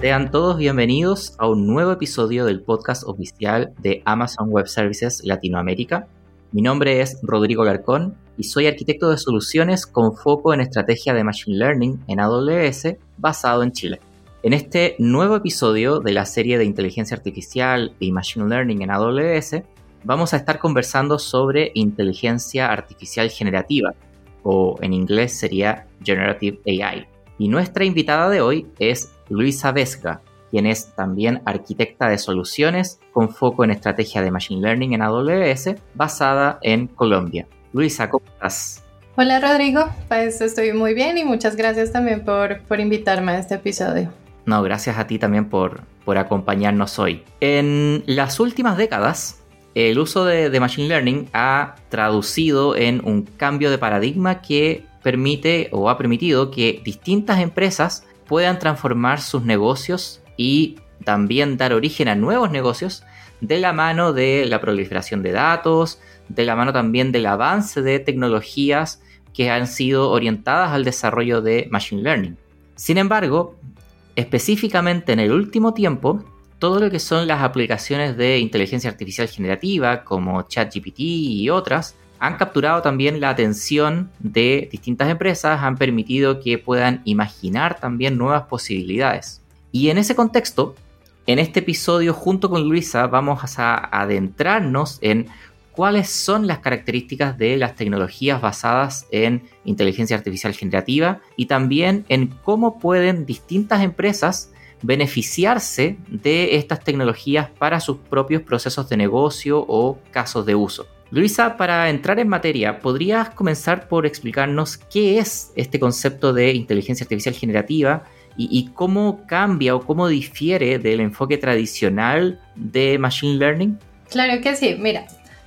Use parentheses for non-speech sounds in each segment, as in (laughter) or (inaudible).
Sean todos bienvenidos a un nuevo episodio del podcast oficial de Amazon Web Services Latinoamérica. Mi nombre es Rodrigo Garcón y soy arquitecto de soluciones con foco en estrategia de Machine Learning en AWS basado en Chile. En este nuevo episodio de la serie de inteligencia artificial y Machine Learning en AWS, vamos a estar conversando sobre inteligencia artificial generativa, o en inglés sería Generative AI. Y nuestra invitada de hoy es Luisa Vesga, quien es también arquitecta de soluciones con foco en estrategia de Machine Learning en AWS, basada en Colombia. Luisa, ¿cómo estás? Hola Rodrigo, pues estoy muy bien y muchas gracias también por, por invitarme a este episodio. No, gracias a ti también por, por acompañarnos hoy. En las últimas décadas, el uso de, de, Machine Learning ha traducido en un cambio de paradigma que permite o ha permitido que distintas empresas puedan transformar sus negocios y también dar origen a nuevos negocios de la mano de la proliferación de datos, de la mano también del avance de tecnologías que han sido orientadas al desarrollo de Machine Learning. Sin embargo, específicamente en el último tiempo, todo lo que son las aplicaciones de inteligencia artificial generativa como ChatGPT y otras han capturado también la atención de distintas empresas, han permitido que puedan imaginar también nuevas posibilidades. Y en ese contexto, en este episodio junto con Luisa vamos a adentrarnos en cuáles son las características de las tecnologías basadas en inteligencia artificial generativa y también en cómo pueden distintas empresas beneficiarse de estas tecnologías para sus propios procesos de negocio o casos de uso. Luisa, para entrar en materia, ¿podrías comenzar por explicarnos qué es este concepto de inteligencia artificial generativa y, cómo cambia o cómo difiere del enfoque tradicional de Machine Learning? Claro que sí, mira,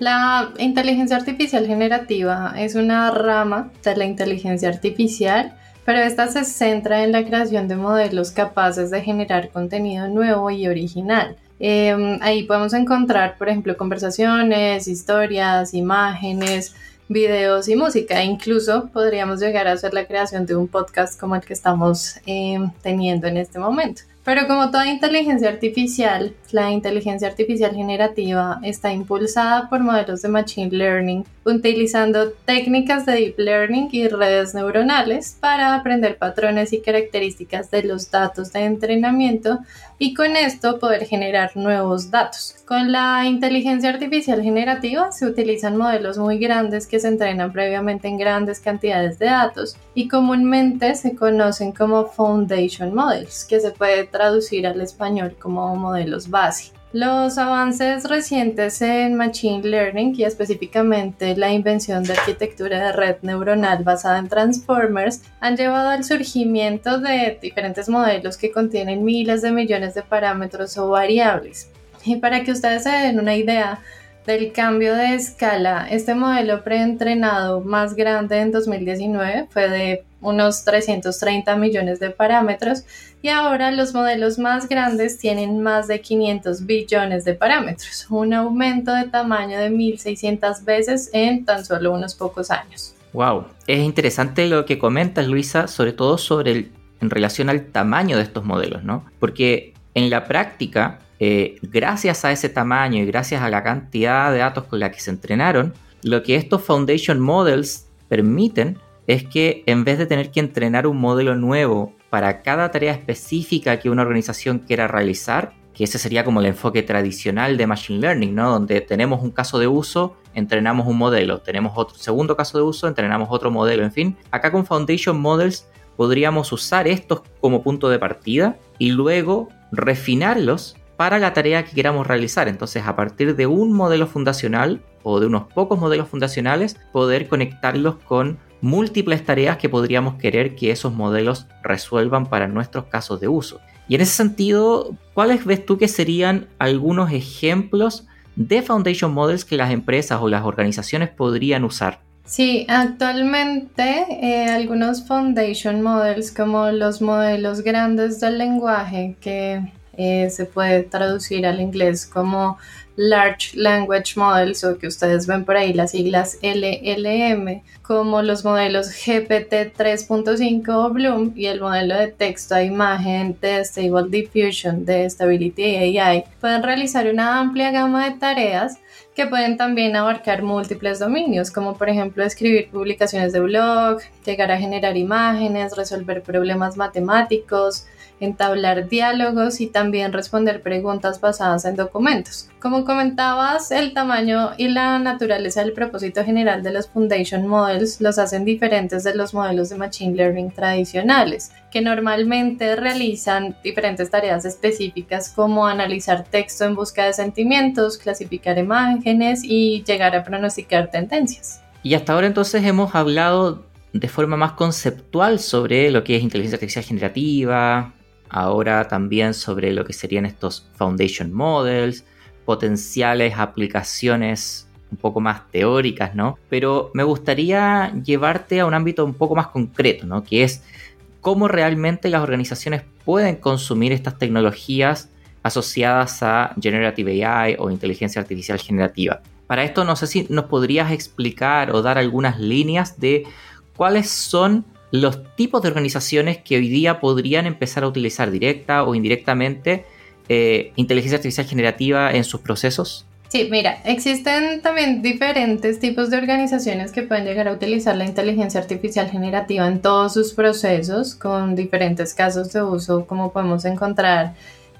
la inteligencia artificial generativa es una rama de la inteligencia artificial, pero esta se centra en la creación de modelos capaces de generar contenido nuevo y original. Em, ahí podemos encontrar, por ejemplo, conversaciones, historias, imágenes, videos y música. E incluso podríamos llegar a hacer la creación de un podcast como el que estamos em, teniendo en este momento. Pero como toda inteligencia artificial, la inteligencia artificial generativa está impulsada por modelos de Machine Learning, utilizando técnicas de Deep Learning y redes neuronales para aprender patrones y características de los datos de entrenamiento y con esto poder generar nuevos datos. Con la inteligencia artificial generativa se utilizan modelos muy grandes que se entrenan previamente en grandes cantidades de datos y comúnmente se conocen como Foundation Models, que se puede traducir al español como modelos base. Los avances recientes en Machine Learning y específicamente la invención de arquitectura de red neuronal basada en Transformers han llevado al surgimiento de diferentes modelos que contienen miles de millones de parámetros o variables. Y para que ustedes se den una idea, del cambio de escala, este modelo preentrenado más grande en 2019 fue de unos 330 millones de parámetros y ahora los modelos más grandes tienen más de 500 billones de parámetros, un aumento de tamaño de 1600 veces en tan solo unos pocos años. Wow, es interesante lo que comentas Luisa, sobre todo sobre el, en relación al tamaño de estos modelos, ¿no? Porque en la práctica eh, gracias a ese tamaño y gracias a la cantidad de datos con la que se entrenaron, lo que estos Foundation Models permiten es que en vez de tener que entrenar un modelo nuevo para cada tarea específica que una organización quiera realizar, que ese sería como el enfoque tradicional de Machine Learning, ¿no? Donde tenemos un caso de uso, entrenamos un modelo, tenemos otro segundo caso de uso, entrenamos otro modelo, en fin. Acá con Foundation Models podríamos usar estos como punto de partida y luego refinarlos para la tarea que queramos realizar. Entonces, a partir de un modelo fundacional o de unos pocos modelos fundacionales, poder conectarlos con múltiples tareas que podríamos querer que esos modelos resuelvan para nuestros casos de uso. Y en ese sentido, ¿cuáles ves tú que serían algunos ejemplos de Foundation Models que las empresas o las organizaciones podrían usar? Sí, actualmente eh, algunos Foundation Models como los modelos grandes del lenguaje que eh, se puede traducir al inglés como Large Language Models o que ustedes ven por ahí las siglas LLM, como los modelos GPT 3.5 o Bloom y el modelo de texto a imagen de Stable Diffusion de Stability AI, pueden realizar una amplia gama de tareas que pueden también abarcar múltiples dominios, como por ejemplo escribir publicaciones de blog, llegar a generar imágenes, resolver problemas matemáticos, entablar diálogos y también responder preguntas basadas en documentos. Como comentabas, el tamaño y la naturaleza del propósito general de los Foundation Models los hacen diferentes de los modelos de Machine Learning tradicionales, que normalmente realizan diferentes tareas específicas como analizar texto en busca de sentimientos, clasificar imágenes y llegar a pronosticar tendencias. Y hasta ahora entonces hemos hablado de forma más conceptual sobre lo que es inteligencia artificial generativa, ahora también sobre lo que serían estos foundation models, potenciales aplicaciones un poco más teóricas, ¿no? Pero me gustaría llevarte a un ámbito un poco más concreto, ¿no? Que es cómo realmente las organizaciones pueden consumir estas tecnologías asociadas a Generative AI o inteligencia artificial generativa. Para esto no sé si nos podrías explicar o dar algunas líneas de cuáles son los tipos de organizaciones que hoy día podrían empezar a utilizar directa o indirectamente eh, inteligencia artificial generativa en sus procesos? Sí, mira, existen también diferentes tipos de organizaciones que pueden llegar a utilizar la inteligencia artificial generativa en todos sus procesos con diferentes casos de uso, como podemos encontrar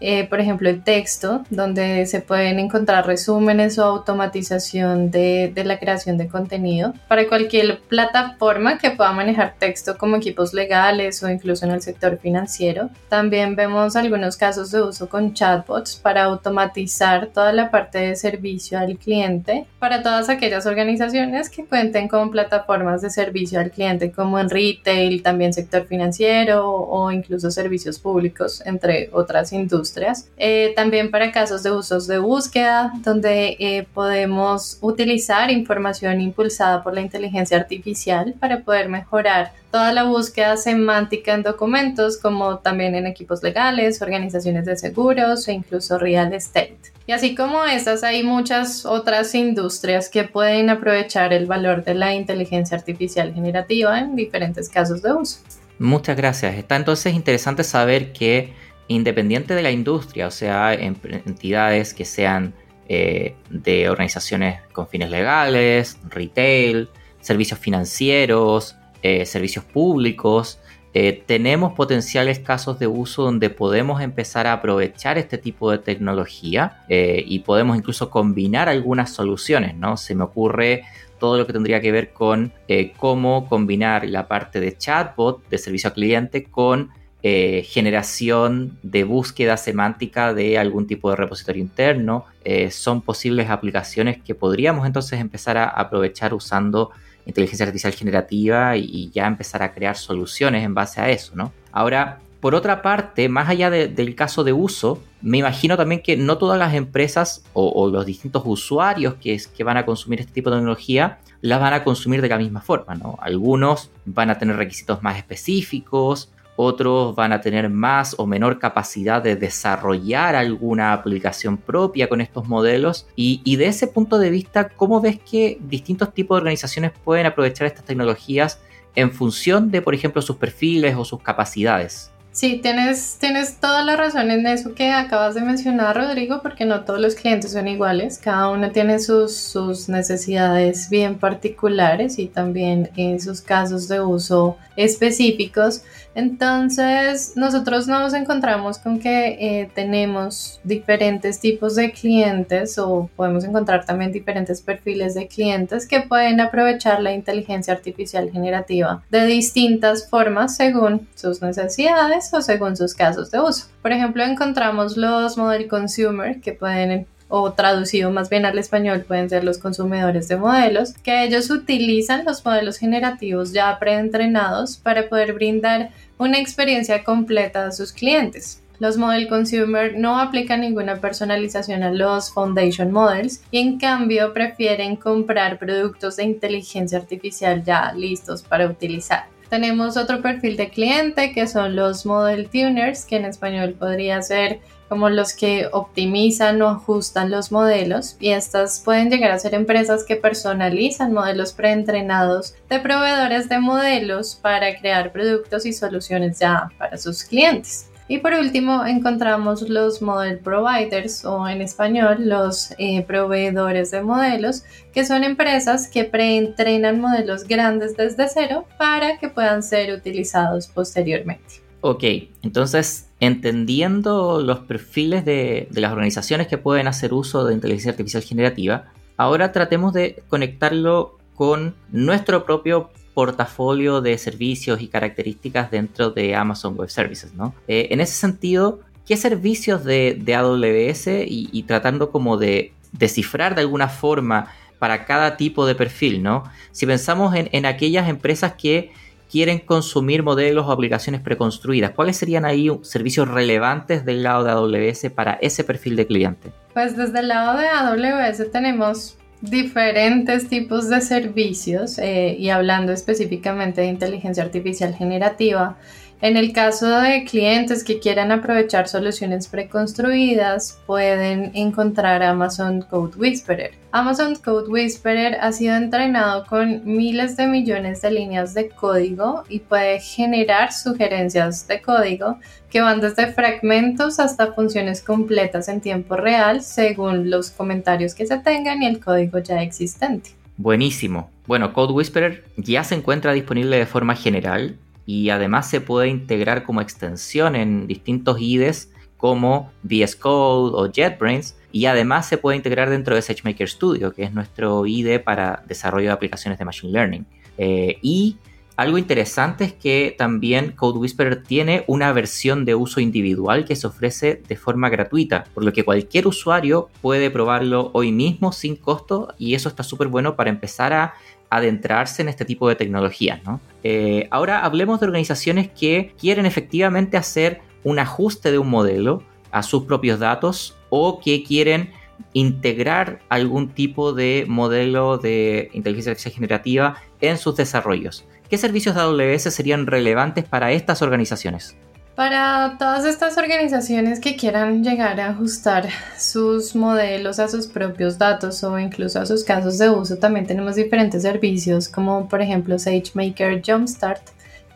eh, por ejemplo, el texto, donde se pueden encontrar resúmenes o automatización de, de, la creación de contenido para cualquier plataforma que pueda manejar texto como equipos legales o incluso en el sector financiero. También vemos algunos casos de uso con chatbots para automatizar toda la parte de servicio al cliente para todas aquellas organizaciones que cuenten con plataformas de servicio al cliente como en retail, también sector financiero o incluso servicios públicos, entre otras industrias eh, también para casos de usos de búsqueda, donde eh, podemos utilizar información impulsada por la inteligencia artificial para poder mejorar toda la búsqueda semántica en documentos, como también en equipos legales, organizaciones de seguros e incluso real estate. Y así como estas, hay muchas otras industrias que pueden aprovechar el valor de la inteligencia artificial generativa en diferentes casos de uso. Muchas gracias. Está entonces interesante saber que independiente de la industria, o sea, entidades que sean eh, de organizaciones con fines legales, retail, servicios financieros, eh, servicios públicos, eh, tenemos potenciales casos de uso donde podemos empezar a aprovechar este tipo de tecnología y podemos incluso combinar algunas soluciones, ¿no? Se me ocurre todo lo que tendría que ver con cómo combinar la parte de chatbot de servicio al cliente con eh, generación de búsqueda semántica de algún tipo de repositorio interno. Eh, son posibles aplicaciones que podríamos entonces empezar a aprovechar usando inteligencia artificial generativa y, ya empezar a crear soluciones en base a eso, ¿no? Ahora, por otra parte, más allá del caso de uso, me imagino también que no todas las empresas o, los distintos usuarios que, que, van a consumir este tipo de tecnología las van a consumir de la misma forma, ¿no? Algunos van a tener requisitos más específicos, otros van a tener más o menor capacidad de desarrollar alguna aplicación propia con estos modelos. Y, y, de ese punto de vista, ¿cómo ves que distintos tipos de organizaciones pueden aprovechar estas tecnologías en función de, por ejemplo, sus perfiles o sus capacidades? Sí, tienes, tienes toda la razón en eso que acabas de mencionar, Rodrigo, porque no todos los clientes son iguales, cada uno tiene sus, sus necesidades bien particulares y también en sus casos de uso específicos. Entonces, nosotros nos encontramos con que eh, tenemos diferentes tipos de clientes o podemos encontrar también diferentes perfiles de clientes que pueden aprovechar la inteligencia artificial generativa de distintas formas según sus necesidades o según sus casos de uso. Por ejemplo, encontramos los model consumer que pueden o traducido más bien al español pueden ser los consumidores de modelos, que ellos utilizan los modelos generativos ya preentrenados para poder brindar una experiencia completa a sus clientes. Los Model Consumer no aplican ninguna personalización a los Foundation Models y en cambio prefieren comprar productos de inteligencia artificial ya listos para utilizar. Tenemos otro perfil de cliente que son los Model Tuners, que en español podría ser como los que optimizan o ajustan los modelos y estas pueden llegar a ser empresas que personalizan modelos preentrenados de proveedores de modelos para crear productos y soluciones ya para sus clientes. Y por último encontramos los model providers o en español los eh, proveedores de modelos, que son empresas que preentrenan modelos grandes desde cero para que puedan ser utilizados posteriormente. Ok, entonces entendiendo los perfiles de, de las organizaciones que pueden hacer uso de inteligencia artificial generativa, ahora tratemos de conectarlo con nuestro propio portafolio de servicios y características dentro de Amazon Web Services, ¿no? Eh, en ese sentido, ¿qué servicios de, AWS y, tratando como de descifrar de alguna forma para cada tipo de perfil, ¿no? Si pensamos en, aquellas empresas que quieren consumir modelos o aplicaciones preconstruidas, ¿cuáles serían ahí servicios relevantes del lado de AWS para ese perfil de cliente? Pues desde el lado de AWS tenemos diferentes tipos de servicios eh, y hablando específicamente de inteligencia artificial generativa, en el caso de clientes que quieran aprovechar soluciones preconstruidas, pueden encontrar Amazon Code Whisperer. Amazon Code Whisperer ha sido entrenado con miles de millones de líneas de código y puede generar sugerencias de código que van desde fragmentos hasta funciones completas en tiempo real según los comentarios que se tengan y el código ya existente. Buenísimo. Bueno, Code Whisperer ya se encuentra disponible de forma general y además se puede integrar como extensión en distintos IDEs como VS Code o JetBrains y además se puede integrar dentro de SageMaker Studio, que es nuestro IDE para desarrollo de aplicaciones de Machine Learning. Eh, y algo interesante es que también Code Whisperer tiene una versión de uso individual que se ofrece de forma gratuita, por lo que cualquier usuario puede probarlo hoy mismo sin costo y eso está súper bueno para empezar a adentrarse en este tipo de tecnologías. Eh, ahora hablemos de organizaciones que quieren efectivamente hacer un ajuste de un modelo a sus propios datos o que quieren integrar algún tipo de modelo de inteligencia generativa en sus desarrollos. ¿Qué servicios de AWS serían relevantes para estas organizaciones? Para todas estas organizaciones que quieran llegar a ajustar sus modelos a sus propios datos o incluso a sus casos de uso, también tenemos diferentes servicios como por ejemplo SageMaker Jumpstart,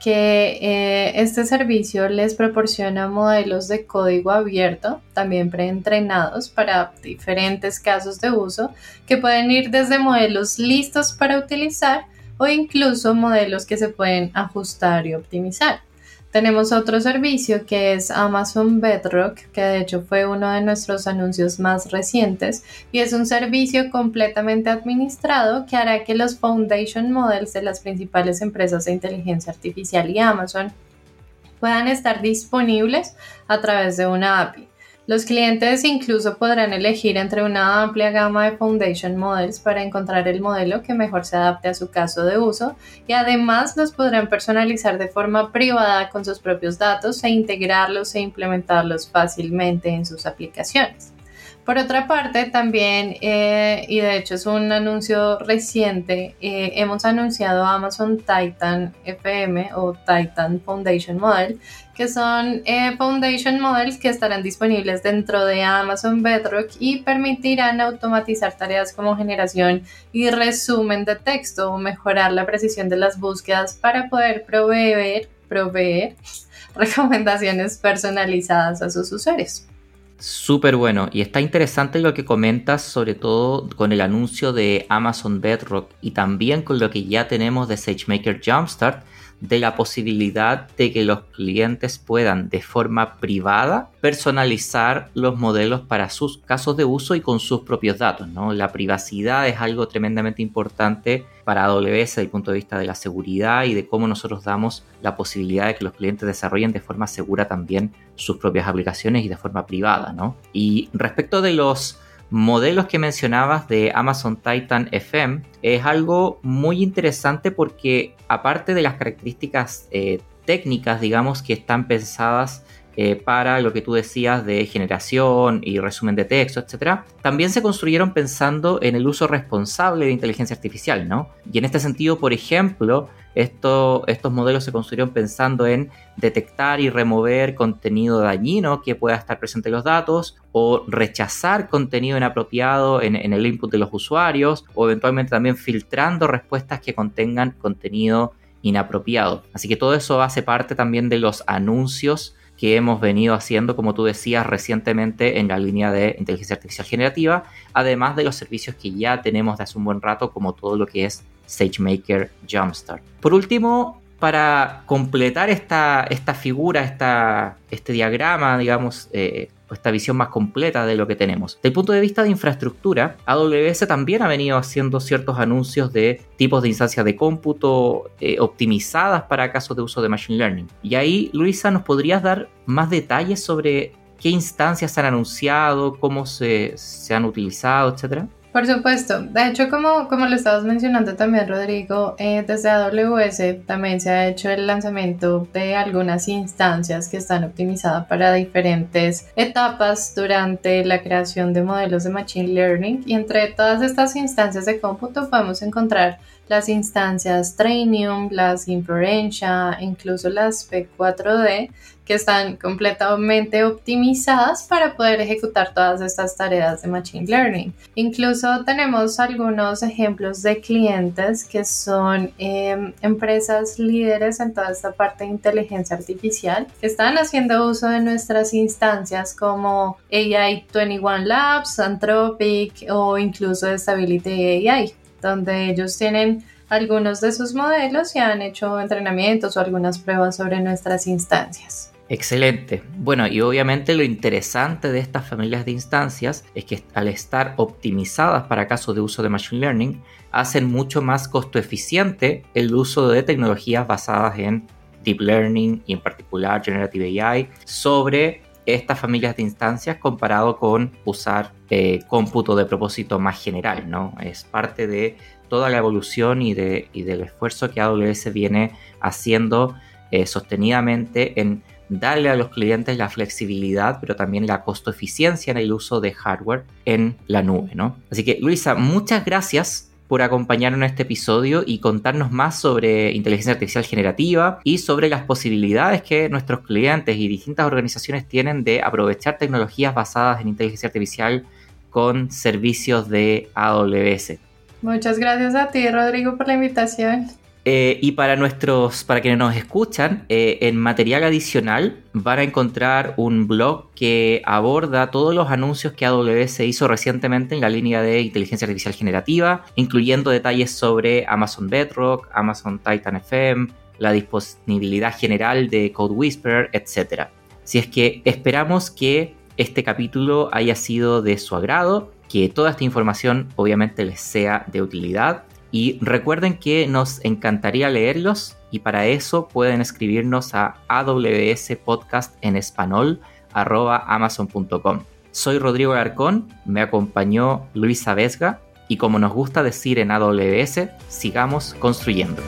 que eh, este servicio les proporciona modelos de código abierto, también preentrenados para diferentes casos de uso, que pueden ir desde modelos listos para utilizar o incluso modelos que se pueden ajustar y optimizar. Tenemos otro servicio que es Amazon Bedrock, que de hecho fue uno de nuestros anuncios más recientes y es un servicio completamente administrado que hará que los foundation models de las principales empresas de inteligencia artificial y Amazon puedan estar disponibles a través de una API. Los clientes incluso podrán elegir entre una amplia gama de Foundation Models para encontrar el modelo que mejor se adapte a su caso de uso y además los podrán personalizar de forma privada con sus propios datos e integrarlos e implementarlos fácilmente en sus aplicaciones. Por otra parte, también, eh, y de hecho es un anuncio reciente, eh, hemos anunciado Amazon Titan FM o Titan Foundation Model, que son eh, Foundation Models que estarán disponibles dentro de Amazon Bedrock y permitirán automatizar tareas como generación y resumen de texto o mejorar la precisión de las búsquedas para poder proveer, proveer (laughs) recomendaciones personalizadas a sus usuarios. Súper bueno. Y está interesante lo que comentas, sobre todo con el anuncio de Amazon Bedrock y también con lo que ya tenemos de SageMaker Jumpstart, de la posibilidad de que los clientes puedan de forma privada personalizar los modelos para sus casos de uso y con sus propios datos. ¿no? La privacidad es algo tremendamente importante para AWS desde el punto de vista de la seguridad y de cómo nosotros damos la posibilidad de que los clientes desarrollen de forma segura también sus propias aplicaciones y de forma privada. ¿no? Y respecto de los modelos que mencionabas de Amazon Titan FM es algo muy interesante porque aparte de las características eh, técnicas, digamos, que están pensadas eh, para lo que tú decías de generación y resumen de texto, etc., también se construyeron pensando en el uso responsable de inteligencia artificial, ¿no? Y en este sentido, por ejemplo, estos modelos se construyeron pensando en detectar y remover contenido dañino que pueda estar presente en los datos o rechazar contenido inapropiado en el input de los usuarios o eventualmente también filtrando respuestas que contengan contenido inapropiado. Así que todo eso hace parte también de los anuncios que hemos venido haciendo, como tú decías, recientemente en la línea de inteligencia artificial generativa, además de los servicios que ya tenemos de hace un buen rato, como todo lo que es SageMaker Jumpstart. Por último, para completar esta, esta figura, esta, este diagrama, digamos, eh, esta visión más completa de lo que tenemos. Desde el punto de vista de infraestructura, AWS también ha venido haciendo ciertos anuncios de tipos de instancias de cómputo eh, optimizadas para casos de uso de Machine Learning. Y ahí, Luisa, ¿nos podrías dar más detalles sobre qué instancias se han anunciado, cómo se, se han utilizado, etcétera? Por supuesto. De hecho, como, como lo estabas mencionando también, Rodrigo, eh, desde AWS también se ha hecho el lanzamiento de algunas instancias que están optimizadas para diferentes etapas durante la creación de modelos de Machine Learning. Y entre todas estas instancias de cómputo podemos encontrar las instancias Trainium, las Inferentia, incluso las P4D, que están completamente optimizadas para poder ejecutar todas estas tareas de Machine Learning. Incluso tenemos algunos ejemplos de clientes que son em, empresas líderes en toda esta parte de inteligencia artificial que están haciendo uso de nuestras instancias como AI 21 Labs, Anthropic o incluso Stability AI donde ellos tienen algunos de sus modelos y han hecho entrenamientos o algunas pruebas sobre nuestras instancias. Excelente. Bueno, y obviamente lo interesante de estas familias de instancias es que al estar optimizadas para casos de uso de Machine Learning, hacen mucho más costo eficiente el uso de tecnologías basadas en Deep Learning y en particular Generative AI sobre estas familias de instancias comparado con usar eh, cómputo de propósito más general, ¿no? Es parte de toda la evolución y, de, del esfuerzo que AWS viene haciendo eh, sostenidamente en darle a los clientes la flexibilidad, pero también la costo eficiencia en el uso de hardware en la nube, ¿no? Así que Luisa, muchas gracias por acompañarnos en este episodio y contarnos más sobre inteligencia artificial generativa y sobre las posibilidades que nuestros clientes y distintas organizaciones tienen de aprovechar tecnologías basadas en inteligencia artificial con servicios de AWS. Muchas gracias a ti, Rodrigo, por la invitación. Eh, y para nuestros, para quienes nos escuchan, eh, en material adicional van a encontrar un blog que aborda todos los anuncios que AWS hizo recientemente en la línea de inteligencia artificial generativa, incluyendo detalles sobre Amazon Bedrock, Amazon Titan FM, la disponibilidad general de Code Whisperer, etc. Si es que esperamos que este capítulo haya sido de su agrado, que toda esta información obviamente les sea de utilidad y recuerden que nos encantaría leerlos y para eso pueden escribirnos a amazon.com. Soy Rodrigo Alarcón, me acompañó Luisa Vesga y como nos gusta decir en AWS, sigamos construyendo.